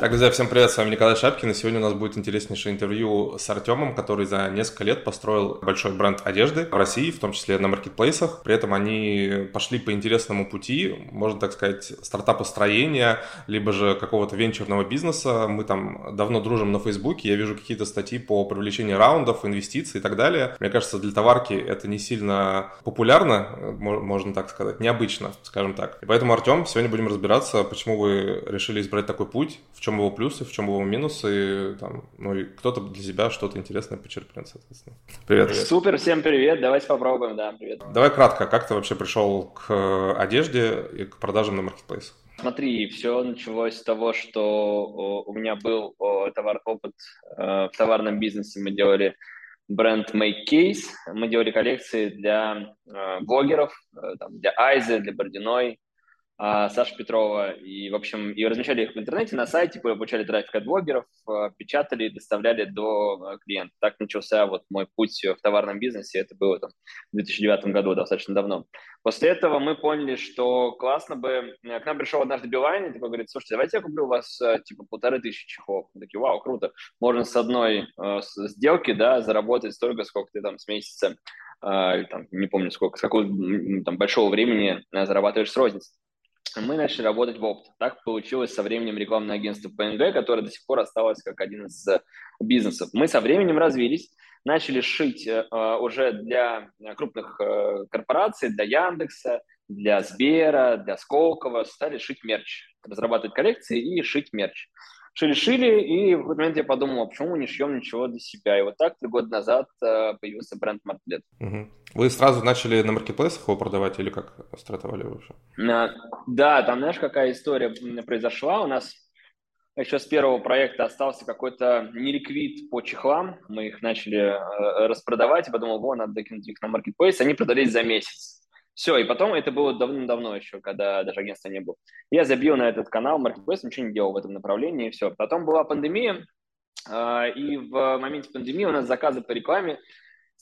Так, друзья, всем привет, с вами Николай Шапкин, и сегодня у нас будет интереснейшее интервью с Артемом, который за несколько лет построил большой бренд одежды в России, в том числе на маркетплейсах. При этом они пошли по интересному пути, можно так сказать, стартапостроения, либо же какого-то венчурного бизнеса. Мы там давно дружим на Фейсбуке, я вижу какие-то статьи по привлечению раундов, инвестиций и так далее. Мне кажется, для товарки это не сильно популярно, можно так сказать, необычно, скажем так. И поэтому, Артем, сегодня будем разбираться, почему вы решили избрать такой путь, в чем чем его плюсы, в чем его минусы, там, ну и кто-то для себя что-то интересное почерпнет, соответственно. Привет. привет. Супер, всем привет, давайте попробуем, да, привет. Давай кратко, как ты вообще пришел к одежде и к продажам на маркетплейсах? Смотри, все началось с того, что у меня был товар, опыт э, в товарном бизнесе. Мы делали бренд Make Case, мы делали коллекции для э, блогеров, э, там, для Айзы, для Бординой, а, Саша Петрова. И, в общем, и размещали их в интернете, на сайте, получали трафик от блогеров, а, печатали и доставляли до а, клиента. Так начался вот мой путь в товарном бизнесе. Это было там в 2009 году, достаточно давно. После этого мы поняли, что классно бы... К нам пришел однажды Билайн и такой говорит, слушайте, давайте я куплю у вас типа полторы тысячи чехлов. Мы такие, вау, круто. Можно с одной сделки, да, заработать столько, сколько ты там с месяца, э, там, не помню сколько, с какого там большого времени зарабатываешь с розницы мы начали работать в опт. Так получилось со временем рекламное агентство ПНГ, которое до сих пор осталось как один из э, бизнесов. Мы со временем развились, начали шить э, уже для крупных э, корпораций, для Яндекса, для Сбера, для Сколково, стали шить мерч, разрабатывать коллекции и шить мерч. Шили-шили, и в какой-то момент я подумал, а почему мы не шьем ничего для себя? И вот так три года назад появился бренд Мартлет. Угу. Вы сразу начали на маркетплейсах его продавать или как стартовали вообще? Да, там, знаешь, какая история произошла? У нас еще с первого проекта остался какой-то неликвид по чехлам. Мы их начали э, распродавать. и подумал, вот, надо докинуть их на маркетплейс. Они продались за месяц. Все, и потом это было давно-давно еще, когда даже агентства не было. Я забил на этот канал маркетплейс, ничего не делал в этом направлении, и все. Потом была пандемия, э, и в моменте пандемии у нас заказы по рекламе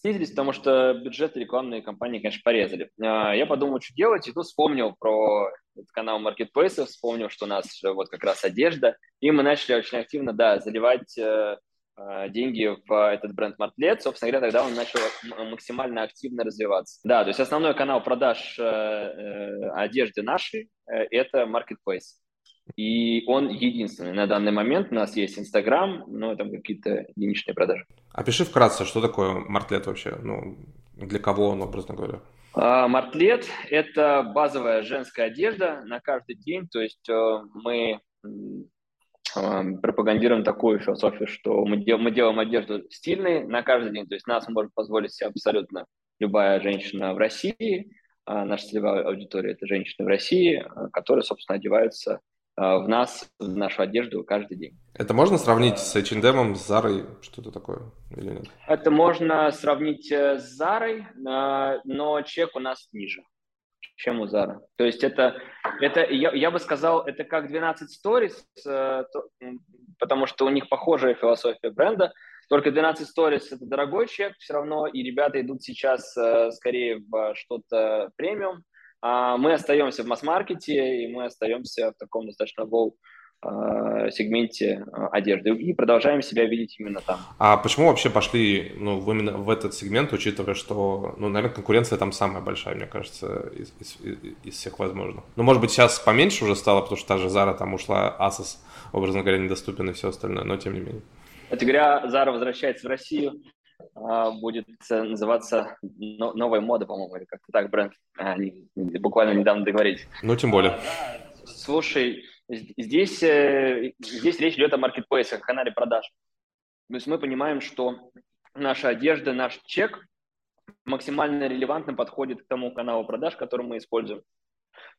снизились, потому что бюджеты рекламные компании, конечно, порезали. А, я подумал, что делать, и тут вспомнил про канал Marketplace, вспомнил, что у нас вот как раз одежда, и мы начали очень активно, да, заливать э, деньги в этот бренд Martlet. Собственно говоря, тогда он начал максимально активно развиваться. Да, то есть основной канал продаж э, одежды нашей – это Marketplace. И он единственный. На данный момент у нас есть Инстаграм, но там какие-то единичные продажи. Опиши вкратце, что такое мартлет вообще? Ну, для кого он, образно говоря? А, мартлет – это базовая женская одежда на каждый день. То есть э, мы э, пропагандируем такую философию, что мы, дел, мы делаем одежду стильной на каждый день. То есть нас может позволить себе абсолютно любая женщина в России. А наша целевая аудитория – это женщины в России, э, которые, собственно, одеваются Э, в нас, в нашу одежду каждый день. Это можно сравнить с H&M, с Зарой, что-то такое или нет? Это можно сравнить э, с Зарой, э, но чек у нас ниже, чем у Зары. То есть это, это я, я бы сказал, это как 12 Stories, потому что у них похожая философия бренда, только 12 Stories – это дорогой чек все равно, и ребята идут сейчас скорее в что-то премиум, а мы остаемся в масс-маркете, и мы остаемся в таком достаточно low а, сегменте а, одежды и продолжаем себя видеть именно там. А почему вообще пошли ну, в именно в этот сегмент, учитывая, что, ну, наверное, конкуренция там самая большая, мне кажется, из, из, из всех возможных. Ну, может быть, сейчас поменьше уже стало, потому что та же Zara там ушла, Asos, образно говоря, недоступен и все остальное, но тем не менее. Кстати говоря, Zara возвращается в Россию, а, будет называться «Новая мода», по-моему, или как-то так бренд. Они буквально недавно договорились. Ну, тем более. А. Слушай, здесь, э, здесь речь идет о маркетплейсах, канале продаж. То есть мы понимаем, что наша одежда, наш чек максимально релевантно подходит к тому каналу продаж, который мы используем.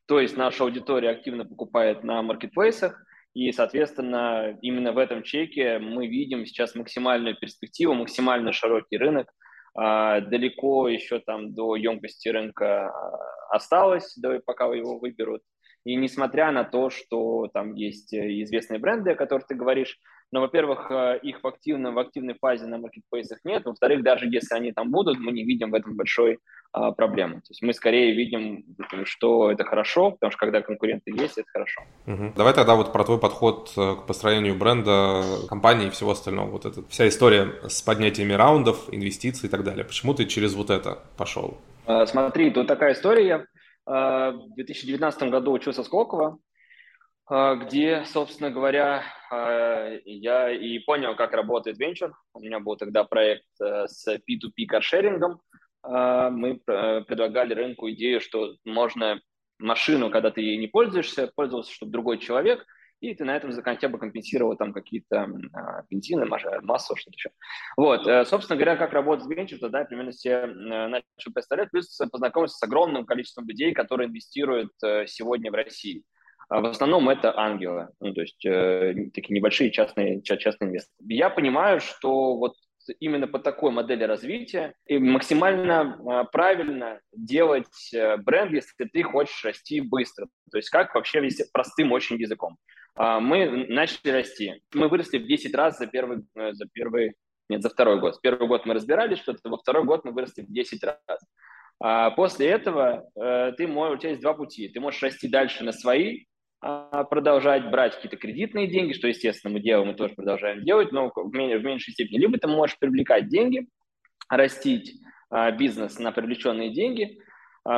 То есть наша аудитория активно покупает на маркетплейсах, и, соответственно, именно в этом чеке мы видим сейчас максимальную перспективу, максимально широкий рынок. А, далеко еще там до емкости рынка а, осталось, до, пока его выберут. И несмотря на то, что там есть известные бренды, о которых ты говоришь, но, во-первых, э, их в, активном, в активной фазе на маркетплейсах нет, во-вторых, даже если они там будут, мы не видим в этом большой а, проблемы. То есть мы скорее видим, что это хорошо, потому что когда конкуренты есть, это хорошо. Угу. Давай тогда вот про твой подход э, к построению бренда, компании и всего остального. Вот эта вся история с поднятиями раундов, инвестиций и так далее. Почему ты через вот это пошел? А, смотри, тут такая история. А, в 2019 году учился в Сколково, а, где, собственно говоря, а, я и понял, как работает венчур. У меня был тогда проект э, с P2P каршерингом. Мы э, предлагали рынку идею, что можно машину, когда ты ей не пользуешься, пользовался, чтобы другой человек, и ты на этом хотя бы компенсировал там какие-то бензины, массу, что-то еще. Вот, э, собственно говоря, как работает венчур, тогда я примерно себе начал представлять, плюс познакомился с огромным количеством людей, которые инвестируют сегодня в России. А в основном это ангелы, ну, то есть э, такие небольшие частные, частные инвесторы. Я понимаю, что вот именно по такой модели развития и максимально э, правильно делать э, бренд, если ты хочешь расти быстро. То есть как вообще простым очень языком. Э, мы начали расти. Мы выросли в 10 раз за первый, э, за первый нет, за второй год. Первый год мы разбирались что-то, во второй год мы выросли в 10 раз. А после этого э, ты можешь, у тебя есть два пути. Ты можешь расти дальше на свои а, продолжать брать какие-то кредитные деньги, что, естественно, мы делаем, мы тоже продолжаем делать, но в, меньшей степени. Либо ты можешь привлекать деньги, растить а, бизнес на привлеченные деньги а,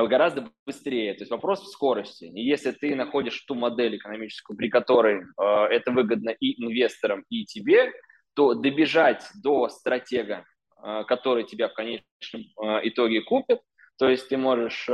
гораздо быстрее. То есть вопрос в скорости. И если ты находишь ту модель экономическую, при которой это выгодно и инвесторам, и тебе, то добежать до стратега, который тебя в конечном итоге купит, то есть ты можешь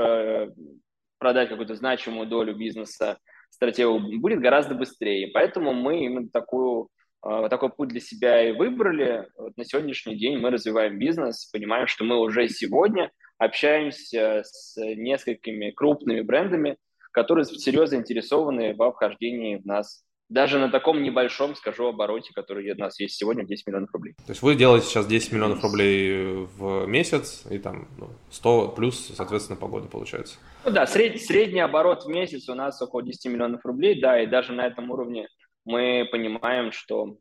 продать какую-то значимую долю бизнеса стратегию будет гораздо быстрее. Поэтому мы именно такую, а, такой путь для себя и выбрали. Вот на сегодняшний день мы развиваем бизнес, понимаем, что мы уже сегодня общаемся с несколькими крупными брендами, которые серьезно заинтересованы во вхождении в нас даже на таком небольшом, скажу, обороте, который у нас есть сегодня, 10 миллионов рублей. То есть вы делаете сейчас 10 миллионов рублей в месяц, и там 100 ну, плюс, соответственно, по году получается? Ну да, сред, средний оборот в месяц у нас около 10 миллионов рублей, да, и даже на этом уровне мы понимаем, что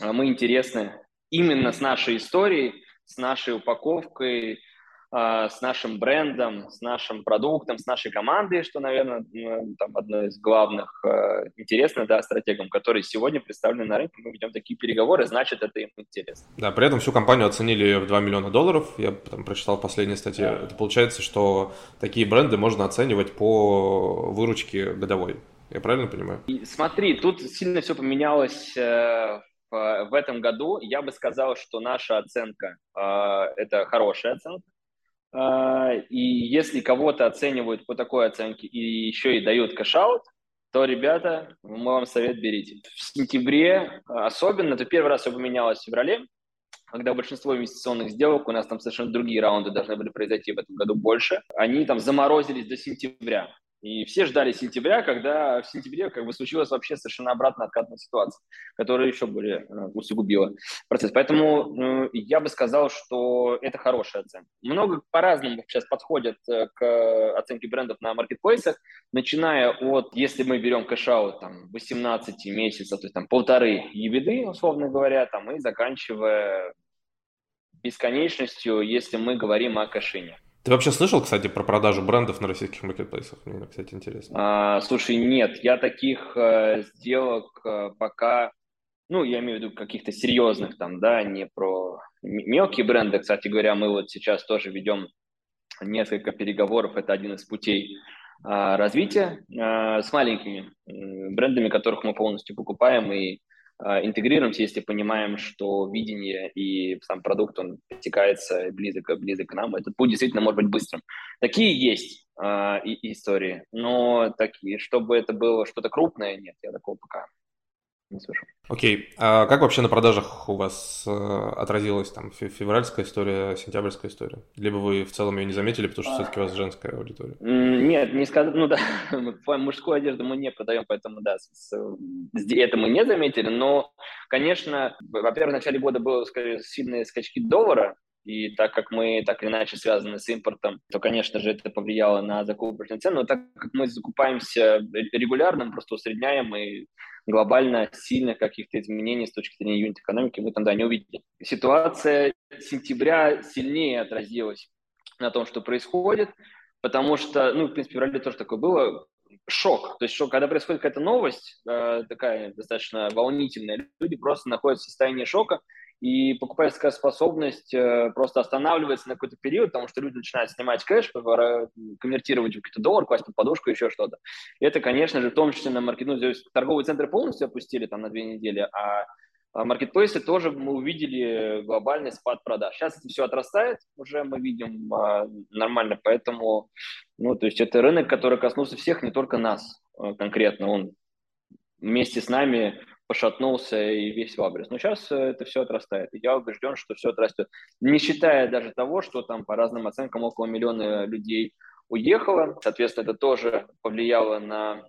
а, мы интересны именно с нашей историей, с нашей упаковкой, с нашим брендом, с нашим продуктом, с нашей командой, что, наверное, там одно из главных э, интересно, да, стратегам, которые сегодня представлены на рынке. Мы ведем такие переговоры, значит, это им интересно. Да, при этом всю компанию оценили в 2 миллиона долларов. Я там прочитал последние статьи. Да. Это получается, что такие бренды можно оценивать по выручке годовой. Я правильно понимаю? И смотри, тут сильно все поменялось э, в, этом году. Я бы сказал, что наша оценка э, это хорошая оценка а, и если кого-то оценивают по такой оценке и еще и дают кэшаут, то, ребята, мы вам совет берите. В сентябре особенно, то первый раз все поменялось в феврале, когда большинство инвестиционных сделок, у нас там совершенно другие раунды должны были произойти в этом году больше, они там заморозились до сентября. И все ждали сентября, когда в сентябре как бы случилась вообще совершенно обратно откатная ситуация, которая еще более э, усугубила процесс. Поэтому э, я бы сказал, что это хорошая оценка. Много по-разному сейчас подходят э, к оценке брендов на маркетплейсах, начиная от, если мы берем кэшаут, там, 18 месяцев, то есть там полторы ебеды, условно говоря, там, и заканчивая бесконечностью, если мы говорим о кэшине. Ты вообще слышал, кстати, про продажу брендов на российских маркетплейсах? Мне, кстати, интересно. А, слушай, нет, я таких э, сделок э, пока, ну, я имею в виду каких-то серьезных там, да, не про мелкие бренды. Кстати говоря, мы вот сейчас тоже ведем несколько переговоров, это один из путей э, развития э, с маленькими брендами, которых мы полностью покупаем и интегрируемся, если понимаем, что видение и сам продукт, он пересекается близок, близок к нам, этот путь действительно может быть быстрым. Такие есть э, истории, но такие, чтобы это было что-то крупное, нет, я такого пока не слышу. Окей. Okay. А как вообще на продажах у вас э, отразилась там февральская история, сентябрьская история? Либо вы в целом ее не заметили, потому что все-таки у вас женская аудитория? Нет, не сказать. Ну да, мужскую одежду мы не продаем, поэтому да, это мы не заметили. Но, конечно, во-первых, в начале года было скорее, сильные скачки доллара, и так как мы так или иначе связаны с импортом, то, конечно же, это повлияло на закупочную цену. Но так как мы закупаемся регулярно, просто усредняем и глобально сильных каких-то изменений с точки зрения юнит-экономики мы тогда не увидели. Ситуация сентября сильнее отразилась на том, что происходит, потому что, ну, в принципе, в феврале тоже такое было, шок. То есть, шок, когда происходит какая-то новость, э, такая достаточно волнительная, люди просто находятся в состоянии шока, и покупательская способность э, просто останавливается на какой-то период, потому что люди начинают снимать кэш, конвертировать в какой-то доллар, класть под подушку, еще что-то. Это, конечно же, в том числе на маркет, ну, торговые центры полностью опустили там на две недели, а маркетплейсы тоже мы увидели глобальный спад продаж. Сейчас это все отрастает, уже мы видим а, нормально, поэтому, ну, то есть это рынок, который коснулся всех, не только нас а, конкретно, он вместе с нами пошатнулся и весь в абрис. Но сейчас э, это все отрастает. И я убежден, что все отрастет. Не считая даже того, что там по разным оценкам около миллиона людей уехало. Соответственно, это тоже повлияло на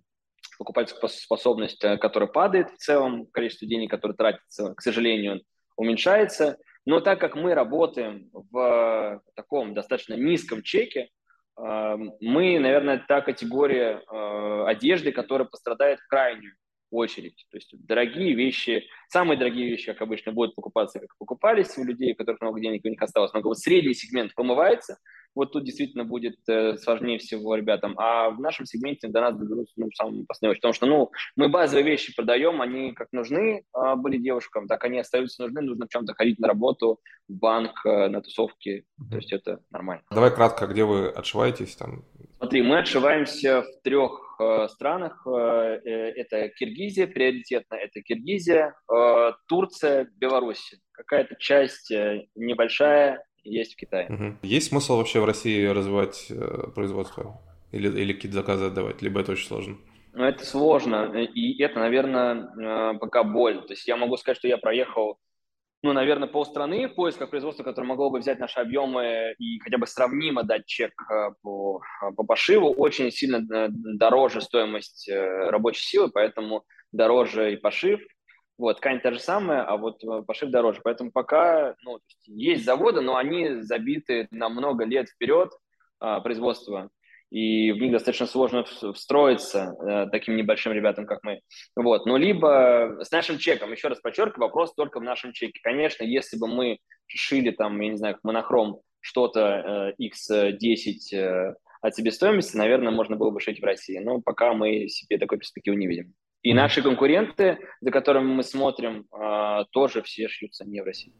покупательскую способность, э, которая падает в целом, количество денег, которое тратится, к сожалению, уменьшается. Но так как мы работаем в таком достаточно низком чеке, э, мы, наверное, та категория одежды, которая пострадает крайнюю очередь. То есть дорогие вещи, самые дорогие вещи, как обычно, будут покупаться, как покупались у людей, у которых много денег, у них осталось много. Вот средний сегмент помывается, вот тут действительно будет э, сложнее всего ребятам. А в нашем сегменте до нас доберутся ну, в самом последнем, потому что ну, мы базовые вещи продаем, они как нужны э, были девушкам, так они остаются нужны, нужно в чем-то ходить на работу, в банк, э, на тусовки, то есть это нормально. Давай кратко, где вы отшиваетесь там? Смотри, мы отшиваемся в трех Э, странах. Э, э, это Киргизия, приоритетно это Киргизия, Турция, Беларусь. Какая-то часть небольшая есть в Китае. Угу. Есть смысл вообще в России развивать производство? Или, или какие-то заказы отдавать? Либо это очень сложно? Ну, это сложно, и это, наверное, пока боль. То есть я могу сказать, что я проехал ну, наверное, полстраны в поисках производства, которое могло бы взять наши объемы и хотя бы сравнимо дать чек э, по, э, по пошиву, очень сильно э, дороже стоимость рабочей силы, поэтому дороже и пошив. Вот, ткань та же самая, а вот пошив дороже. Поэтому пока ну, есть заводы, но они забиты на много лет вперед а, производства и в них достаточно сложно встроиться э, таким небольшим ребятам, как мы. Вот. Но либо с нашим чеком, еще раз подчеркиваю, вопрос только в нашем чеке. Конечно, если бы мы шили там, я не знаю, Monochrome что-то э, X10 э, от себестоимости, наверное, можно было бы шить в России. Но пока мы себе такой перспективы не видим. И наши конкуренты, за которыми мы смотрим, э, тоже все шьются не в России.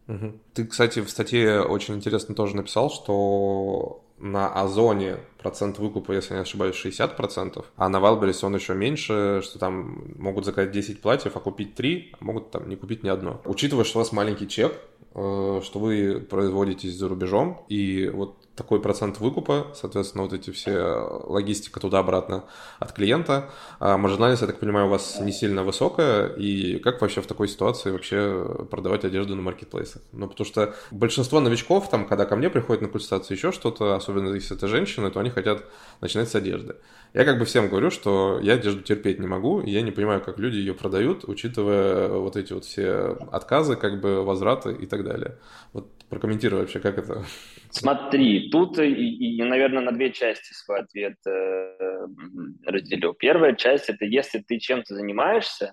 Ты, кстати, в статье очень интересно тоже написал, что на Озоне процент выкупа, если не ошибаюсь, 60%, а на Wildberries он еще меньше, что там могут заказать 10 платьев, а купить 3, а могут там не купить ни одно. Учитывая, что у вас маленький чек, э, что вы производитесь за рубежом, и вот такой процент выкупа, соответственно, вот эти все логистика туда-обратно от клиента. А маржинальность, я так понимаю, у вас не сильно высокая, и как вообще в такой ситуации вообще продавать одежду на маркетплейсах? Ну, потому что большинство новичков, там, когда ко мне приходят на консультацию еще что-то, особенно если это женщины, то они хотят начинать с одежды. Я как бы всем говорю, что я одежду терпеть не могу, и я не понимаю, как люди ее продают, учитывая вот эти вот все отказы, как бы возвраты и так далее. Вот прокомментируй вообще, как это Смотри, тут, и, и, наверное, на две части свой ответ э, разделю. Первая часть – это если ты чем-то занимаешься, э,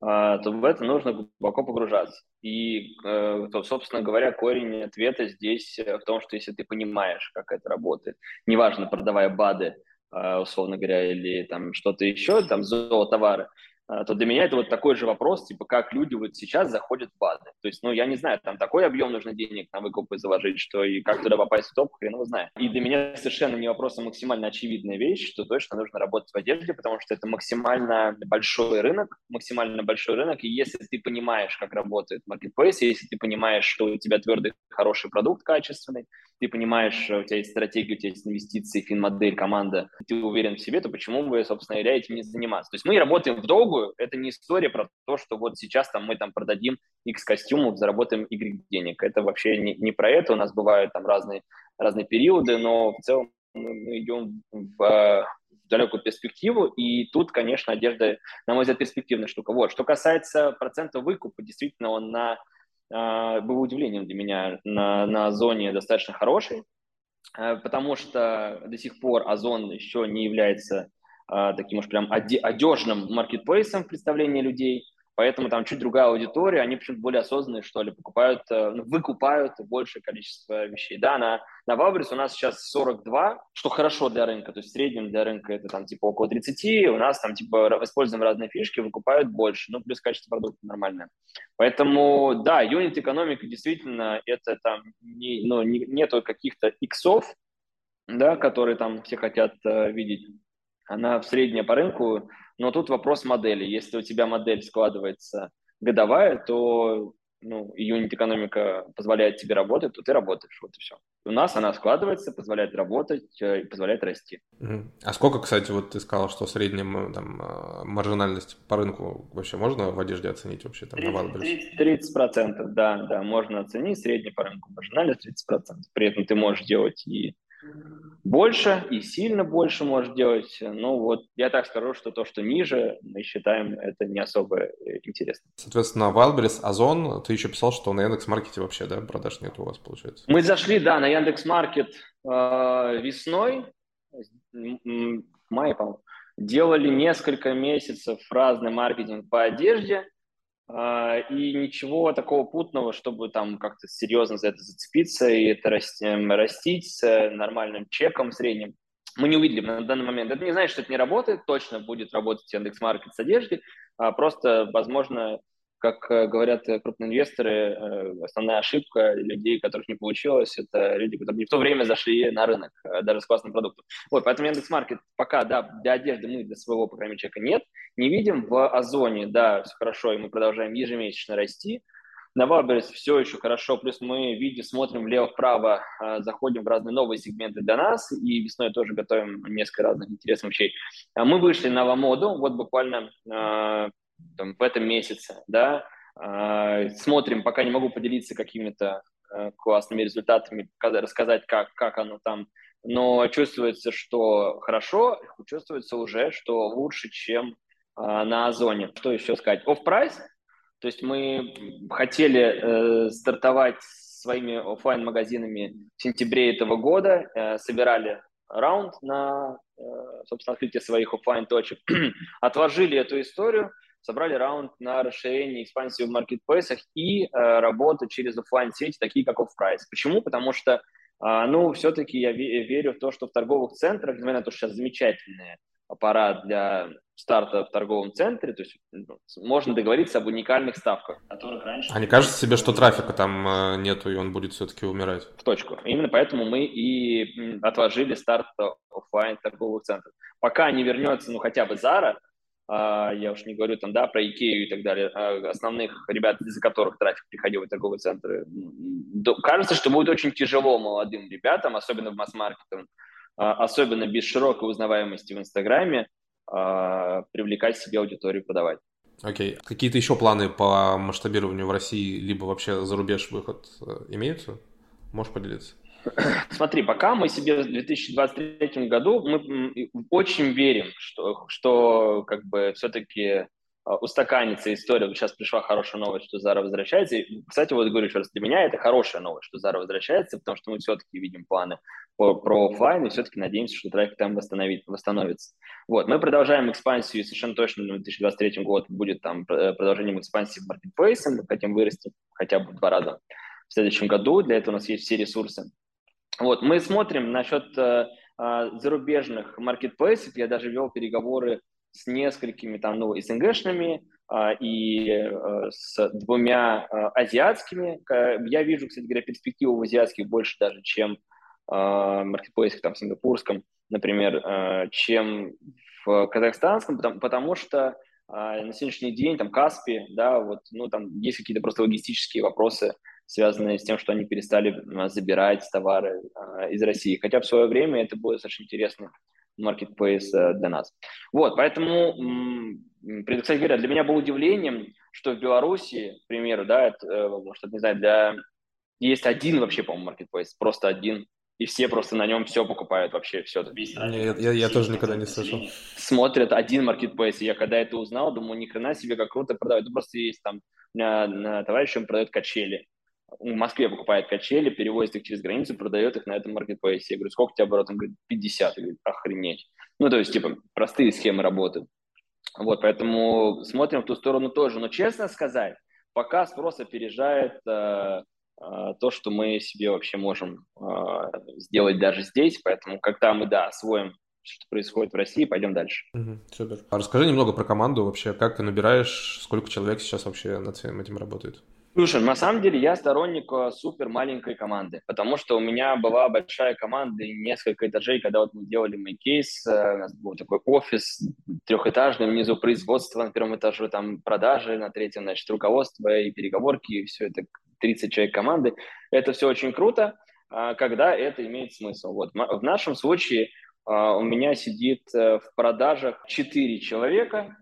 то в это нужно глубоко погружаться. И, э, то, собственно говоря, корень ответа здесь в том, что если ты понимаешь, как это работает, неважно, продавая БАДы, э, условно говоря, или там что-то еще, там зоотовары, то для меня это вот такой же вопрос, типа, как люди вот сейчас заходят в базы. То есть, ну, я не знаю, там такой объем нужно денег на выкупы заложить, что и как туда попасть в топ, хрен его знает. И для меня совершенно не вопрос, а максимально очевидная вещь, что точно нужно работать в одежде, потому что это максимально большой рынок, максимально большой рынок, и если ты понимаешь, как работает marketplace, если ты понимаешь, что у тебя твердый хороший продукт качественный, ты понимаешь, у тебя есть стратегия, у тебя есть инвестиции, фин-модель, команда, ты уверен в себе, то почему вы, собственно говоря, этим не заниматься? То есть мы работаем в долгую, это не история про то, что вот сейчас там мы там продадим X костюмов, заработаем Y денег. Это вообще не, не про это, у нас бывают там разные, разные периоды, но в целом мы идем в, в далекую перспективу, и тут, конечно, одежда, на мой взгляд, перспективная штука. Вот. Что касается процента выкупа, действительно, он на э, был удивлением для меня на, на Озоне достаточно хороший, э, потому что до сих пор Озон еще не является э, таким уж прям одежным маркетплейсом в представлении людей, Поэтому там чуть другая аудитория, они почему-то более осознанные, что ли, покупают, э, ну, выкупают большее количество вещей. Да, на, на Вабрис у нас сейчас 42, что хорошо для рынка, то есть в среднем для рынка это там типа около 30, у нас там типа используем разные фишки, выкупают больше, ну, плюс качество продукта нормальное. Поэтому, да, юнит экономика действительно это там, не, ну, не, нету каких-то иксов, да, которые там все хотят э, видеть. Она в среднее по рынку но тут вопрос модели. Если у тебя модель складывается годовая, то ну, юнит-экономика позволяет тебе работать, то ты работаешь, вот и все. У нас она складывается, позволяет работать э, и позволяет расти. А сколько, кстати, вот ты сказал, что средняя там, э, маржинальность по рынку вообще можно в одежде оценить вообще? Там, 30, 30, 30%, да, да, можно оценить средний по рынку маржинальность 30%. При этом ты можешь делать и больше и сильно больше может делать. Ну вот я так скажу, что то, что ниже, мы считаем это не особо э, интересно. Соответственно, Wildberries, Озон, ты еще писал, что на Яндекс.Маркете вообще, да, продаж нет у вас, получается? Мы зашли, да, на Яндекс.Маркет э, весной, в мае, по-моему, делали несколько месяцев разный маркетинг по одежде, и ничего такого путного, чтобы там как-то серьезно за это зацепиться и это расти, растить с нормальным чеком средним, мы не увидели на данный момент. Это не значит, что это не работает, точно будет работать Яндекс.Маркет с одеждой, а просто, возможно, как э, говорят э, крупные инвесторы, э, основная ошибка людей, которых не получилось, это люди, которые не в то время зашли на рынок, даже с классным продуктом. Вот, поэтому Яндекс.Маркет пока, да, для одежды мы для своего, по крайней мере, человека нет. Не видим в Озоне, да, все хорошо, и мы продолжаем ежемесячно расти. На Ваберс все еще хорошо, плюс мы видим, смотрим влево-вправо, заходим в разные новые сегменты для нас, и весной тоже готовим несколько разных интересных вещей. А мы вышли на Ламоду, вот буквально там, в этом месяце, да, а, смотрим, пока не могу поделиться какими-то э, классными результатами, рассказать, как, как оно там, но чувствуется, что хорошо, чувствуется уже, что лучше, чем а, на Озоне. Что еще сказать? Off-price, то есть мы хотели э, стартовать своими офлайн магазинами в сентябре этого года, э, собирали раунд на, э, собственно, открытие своих офлайн точек отложили эту историю, собрали раунд на расширение, экспансию в маркетплейсах и э, работу через офлайн сети такие как Offprice. Почему? Потому что, э, ну, все-таки я верю в то, что в торговых центрах, несмотря на то, что сейчас замечательный аппарат для старта в торговом центре, то есть ну, можно договориться об уникальных ставках, которых раньше... А не кажется себе, что трафика там э, нету, и он будет все-таки умирать? В точку. Именно поэтому мы и отложили старт офлайн торговых центров. Пока не вернется, ну, хотя бы Zara, а, я уж не говорю там, да, про Икею и так далее, а, основных ребят, из-за которых трафик приходил в торговые центры. Кажется, что будет очень тяжело молодым ребятам, особенно в масс-маркете, а, особенно без широкой узнаваемости в Инстаграме, привлекать себе аудиторию, подавать. Окей. Okay. Какие-то еще планы по масштабированию в России, либо вообще за рубеж выход э, имеются? Можешь поделиться? Смотри, пока мы себе в 2023 году, мы очень верим, что, что как бы все-таки а, устаканится история. Вот сейчас пришла хорошая новость, что Зара возвращается. И, кстати, вот говорю еще раз, для меня это хорошая новость, что Зара возвращается, потому что мы все-таки видим планы по, про офлайн и все-таки надеемся, что трафик там восстановит, восстановится. Вот, мы продолжаем экспансию, и совершенно точно в 2023 год будет там продолжением экспансии в маркетплейсе, мы хотим вырасти хотя бы в два раза в следующем году. Для этого у нас есть все ресурсы. Вот, мы смотрим насчет э, э, зарубежных маркетплейсов. Я даже вел переговоры с несколькими там, ну, СНГшными э, и э, с двумя э, азиатскими. Я вижу, кстати говоря, перспективу в азиатских больше даже, чем э, маркетплейсах там сингапурском, например, э, чем в казахстанском, потому, потому что на сегодняшний день там Каспи, да, вот, ну, там есть какие-то просто логистические вопросы, связанные с тем, что они перестали забирать товары а, из России. Хотя в свое время это было достаточно интересно маркетплейс э, для нас. Вот, поэтому, кстати говоря, для меня было удивлением, что в Беларуси, к примеру, да, это, э, может, не знаю, для... есть один вообще, по-моему, маркетплейс, просто один и все просто на нем все покупают вообще, все. Весь, Нет, я, я тоже никогда не слышал. Смотрят один маркетплейс, и я когда это узнал, думаю, ни хрена себе, как круто продают. Ну, просто есть там, у меня на товарищ, он продает качели. В Москве покупает качели, перевозит их через границу, продает их на этом маркетплейсе. Я говорю, сколько у тебя оборот? Он говорит, 50. Я говорю, охренеть. Ну, то есть, типа, простые схемы работают. Вот, поэтому смотрим в ту сторону тоже. Но честно сказать, пока спрос опережает э, э, то, что мы себе вообще можем э, сделать даже здесь. Поэтому, когда мы, да, освоим что происходит в России, пойдем дальше. Угу, супер. А расскажи немного про команду вообще, как ты набираешь, сколько человек сейчас вообще над всем этим работает? Слушай, на самом деле я сторонник э, супер маленькой команды, потому что у меня была большая команда и несколько этажей, когда вот мы делали мой кейс, э, у нас был такой офис трехэтажный, внизу производство, на первом этаже там продажи, на третьем, значит, руководство и переговорки, и все это 30 человек команды. Это все очень круто, а, когда это имеет смысл. Вот в нашем случае а, у меня сидит э, в продажах 4 человека,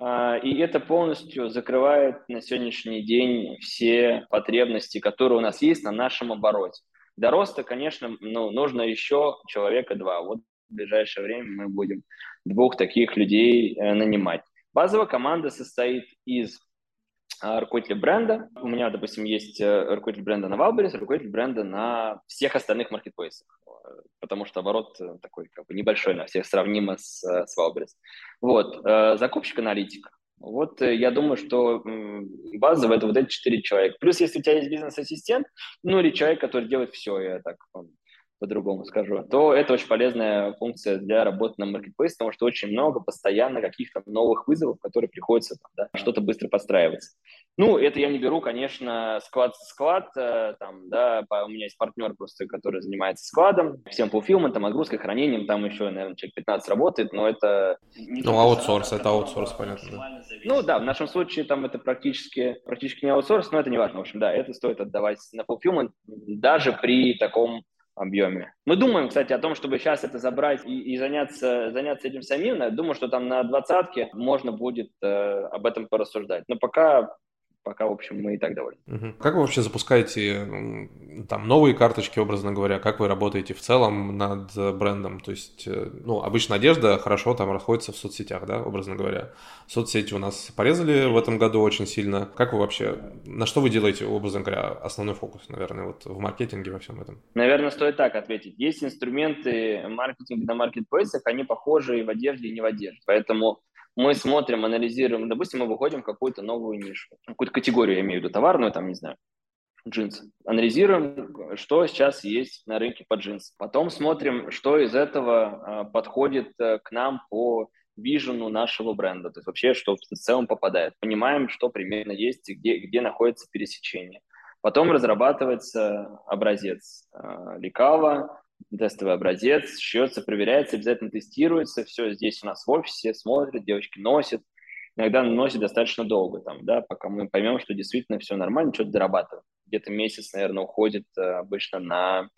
и это полностью закрывает на сегодняшний день все потребности, которые у нас есть на нашем обороте. До роста, конечно, ну, нужно еще человека два. Вот в ближайшее время мы будем двух таких людей э, нанимать. Базовая команда состоит из а, руководителя бренда. У меня, допустим, есть э, руководитель бренда на Wildberries, руководитель бренда на всех остальных маркетплейсах потому что оборот э, такой как бы небольшой на всех, сравнимо с, э, с Wildberries. Вот, э, закупщик-аналитик. Вот я думаю, что базово это вот эти четыре человека. Плюс, если у тебя есть бизнес-ассистент, ну или человек, который делает все, я так по-другому скажу, то это очень полезная функция для работы на маркетплейсе, потому что очень много постоянно каких-то новых вызовов, которые приходится там, да, что-то быстро подстраиваться. Ну, это я не беру, конечно, склад-склад, э, там, да, у меня есть партнер просто, который занимается складом, всем fulfillment, отгрузкой, хранением, там еще, наверное, человек 15 работает, но это... Ну, аутсорс, это аутсорс, понятно, да. Ну, да, в нашем случае там это практически, практически не аутсорс, но это не важно, в общем, да, это стоит отдавать на fulfillment даже при таком объеме. Мы думаем, кстати, о том, чтобы сейчас это забрать и, и заняться, заняться этим самим. Я думаю, что там на двадцатке можно будет э, об этом порассуждать. Но пока пока, в общем, мы и так довольны. Угу. Как вы вообще запускаете там новые карточки, образно говоря? Как вы работаете в целом над брендом? То есть, э, ну, обычно одежда хорошо там расходится в соцсетях, да, образно говоря. Соцсети у нас порезали в этом году очень сильно. Как вы вообще, на что вы делаете, образно говоря, основной фокус, наверное, вот в маркетинге во всем этом? Наверное, стоит так ответить. Есть инструменты маркетинга на маркетплейсах, они похожи и в одежде, и не в одежде. Поэтому мы смотрим, анализируем, допустим, мы выходим в какую-то новую нишу, какую-то категорию, я имею в виду, товарную, там, не знаю, джинсы. Анализируем, что сейчас есть на рынке по джинсам. Потом смотрим, что из этого а, подходит э, к нам по вижену нашего бренда, то есть вообще, что в целом попадает. Понимаем, что примерно есть и где, где находится пересечение. Потом разрабатывается образец э, лекала, тестовый образец, шьется, проверяется, обязательно тестируется, все здесь у нас в офисе, смотрят, девочки носят, иногда носят достаточно долго, там, да, пока мы поймем, что действительно все нормально, что-то дорабатываем. Где-то месяц, наверное, уходит э, обычно на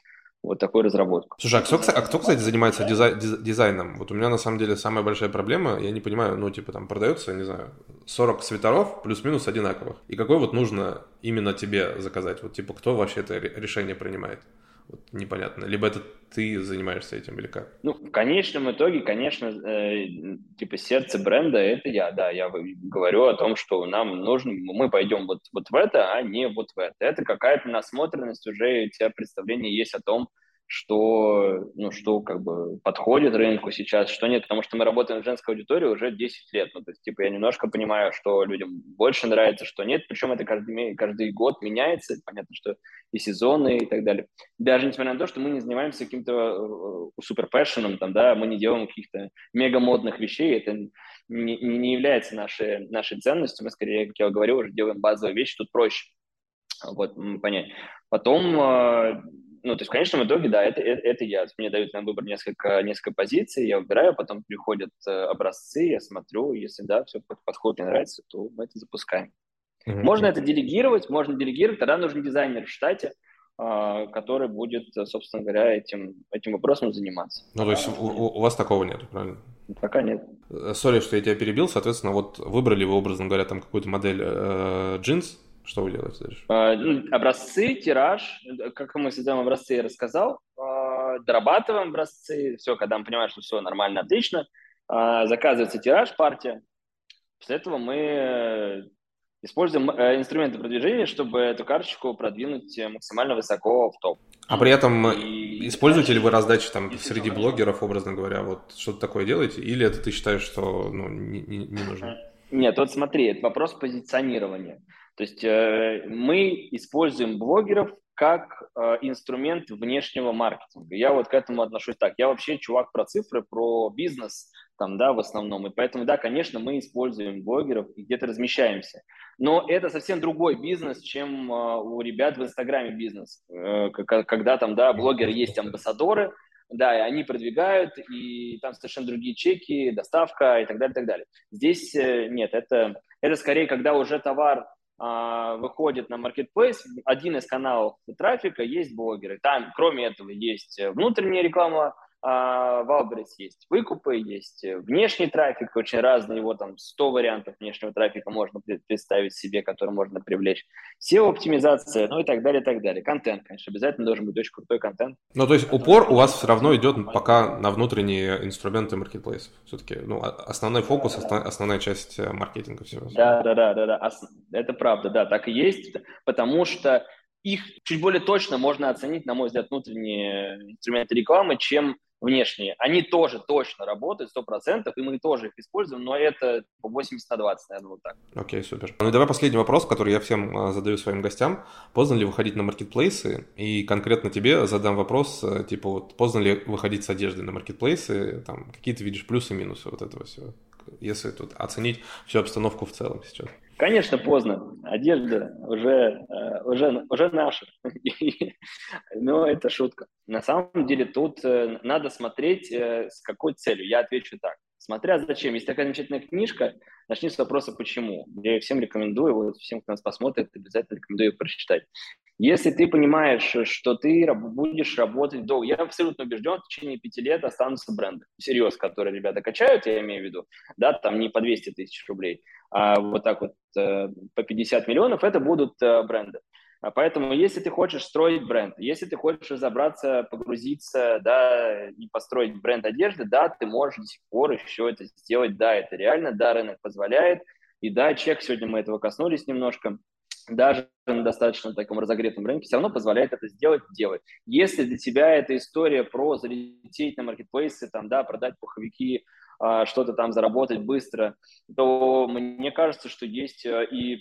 вот такую разработку. Слушай, а кто, а кто кстати, занимается дизай, дизайном? Вот у меня на самом деле самая большая проблема, я не понимаю, ну, типа там продается, не знаю, 40 свитеров плюс-минус одинаковых. И какой вот нужно именно тебе заказать? Вот типа кто вообще это решение принимает? Вот непонятно. Либо это ты занимаешься этим или как? Ну, в конечном итоге, конечно, э, типа сердце бренда это я, да, я говорю о том, что нам нужно, мы пойдем вот, вот в это, а не вот в это. Это какая-то насмотренность, уже у тебя представление есть о том, что, ну, что как бы подходит рынку сейчас, что нет, потому что мы работаем в женской аудитории уже 10 лет, ну, то есть, типа, я немножко понимаю, что людям больше нравится, что нет, причем это каждый, каждый год меняется, понятно, что и сезоны и так далее. Даже несмотря на то, что мы не занимаемся каким-то э, супер пэшеном, там, да, мы не делаем каких-то мега модных вещей, это не, не является нашей, нашей ценностью, мы скорее, как я говорил, уже делаем базовые вещи, тут проще вот, понять. Потом э, ну, то есть в конечном итоге, да, это, это, это я. Мне дают на выбор несколько, несколько позиций, я выбираю, потом приходят э, образцы, я смотрю, если да, все подходит, мне нравится, то мы это запускаем. Mm-hmm. Можно это делегировать, можно делегировать, тогда нужен дизайнер в штате, э, который будет, собственно говоря, этим, этим вопросом заниматься. Ну, то есть у, у вас такого нет, правильно? Пока нет. Э, сори, что я тебя перебил, соответственно, вот выбрали вы, образно говоря, там какую-то модель э, джинс, что вы делаете дальше? А, ну, образцы, тираж. Как мы создаем образцы, я рассказал. А, дорабатываем образцы, все, когда мы понимаем, что все нормально, отлично, э, заказывается тираж, партия. После этого мы используем э, инструменты продвижения, чтобы эту карточку продвинуть максимально высоко в топ. А при этом и... используете ли вы раздачи там среди блогеров, образно говоря, вот что-то такое делаете? Или это ты считаешь, что ну, не, не, не нужно? Нет, вот смотри, это вопрос позиционирования. То есть э, мы используем блогеров как э, инструмент внешнего маркетинга. Я вот к этому отношусь так. Я вообще чувак про цифры, про бизнес, там, да, в основном. И поэтому, да, конечно, мы используем блогеров и где-то размещаемся. Но это совсем другой бизнес, чем э, у ребят в Инстаграме бизнес. Когда там, да, блогеры есть амбассадоры, да, и они продвигают, и там совершенно другие чеки, доставка и так далее, и так далее. Здесь нет, это, это скорее, когда уже товар выходит на marketplace, один из каналов трафика есть блогеры. Там, кроме этого, есть внутренняя реклама, а, Wildberries есть выкупы, есть внешний трафик, очень разный, его там 100 вариантов внешнего трафика можно представить себе, который можно привлечь. SEO-оптимизация, ну и так далее, и так далее. Контент, конечно, обязательно должен быть очень крутой контент. Ну, то есть упор у вас все равно идет пока на внутренние инструменты маркетплейсов. Все-таки, ну, основной фокус, основная часть э, маркетинга всего. Да, да, да, да, да. Это правда, да, так и есть, потому что их чуть более точно можно оценить, на мой взгляд, внутренние инструменты рекламы, чем внешние, они тоже точно работают, 100%, и мы тоже их используем, но это по 80 на 20, наверное, вот так. Окей, okay, супер. Ну и давай последний вопрос, который я всем а, задаю своим гостям. Поздно ли выходить на маркетплейсы? И конкретно тебе задам вопрос, э, типа вот, поздно ли выходить с одеждой на маркетплейсы? Там, какие ты видишь плюсы и минусы вот этого всего? Если тут оценить всю обстановку в целом сейчас. Конечно, поздно. Одежда уже, э, уже, уже наша. Но это шутка. На самом деле тут э, надо смотреть, э, с какой целью. Я отвечу так. Смотря зачем. Есть такая замечательная книжка, начни с вопроса «почему?». Я ее всем рекомендую, вот всем, кто нас посмотрит, обязательно рекомендую ее прочитать. Если ты понимаешь, что ты будешь работать долго, я абсолютно убежден, в течение пяти лет останутся бренды, всерьез, которые ребята качают, я имею в виду, да, там не по 200 тысяч рублей, а вот так вот э, по 50 миллионов, это будут э, бренды. А поэтому, если ты хочешь строить бренд, если ты хочешь разобраться, погрузиться, да, и построить бренд одежды, да, ты можешь до сих пор еще это сделать, да, это реально, да, рынок позволяет, и да, чек, сегодня мы этого коснулись немножко, даже на достаточно таком разогретом рынке, все равно позволяет это сделать, делать. Если для тебя эта история про залететь на маркетплейсы, там, да, продать пуховики, а, что-то там заработать быстро, то мне кажется, что есть э, и и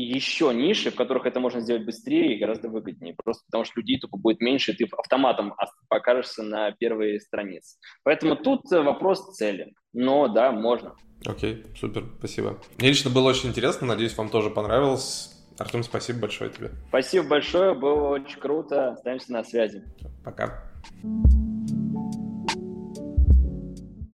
еще ниши, в которых это можно сделать быстрее и гораздо выгоднее. Просто потому что людей тупо будет меньше, и ты автоматом покажешься на первой странице. Поэтому тут э, вопрос цели. Но да, можно. Окей, супер, спасибо. Мне лично было очень интересно, надеюсь, вам тоже понравилось. Артем, спасибо большое тебе. Спасибо большое, было очень круто. Остаемся на связи. Пока.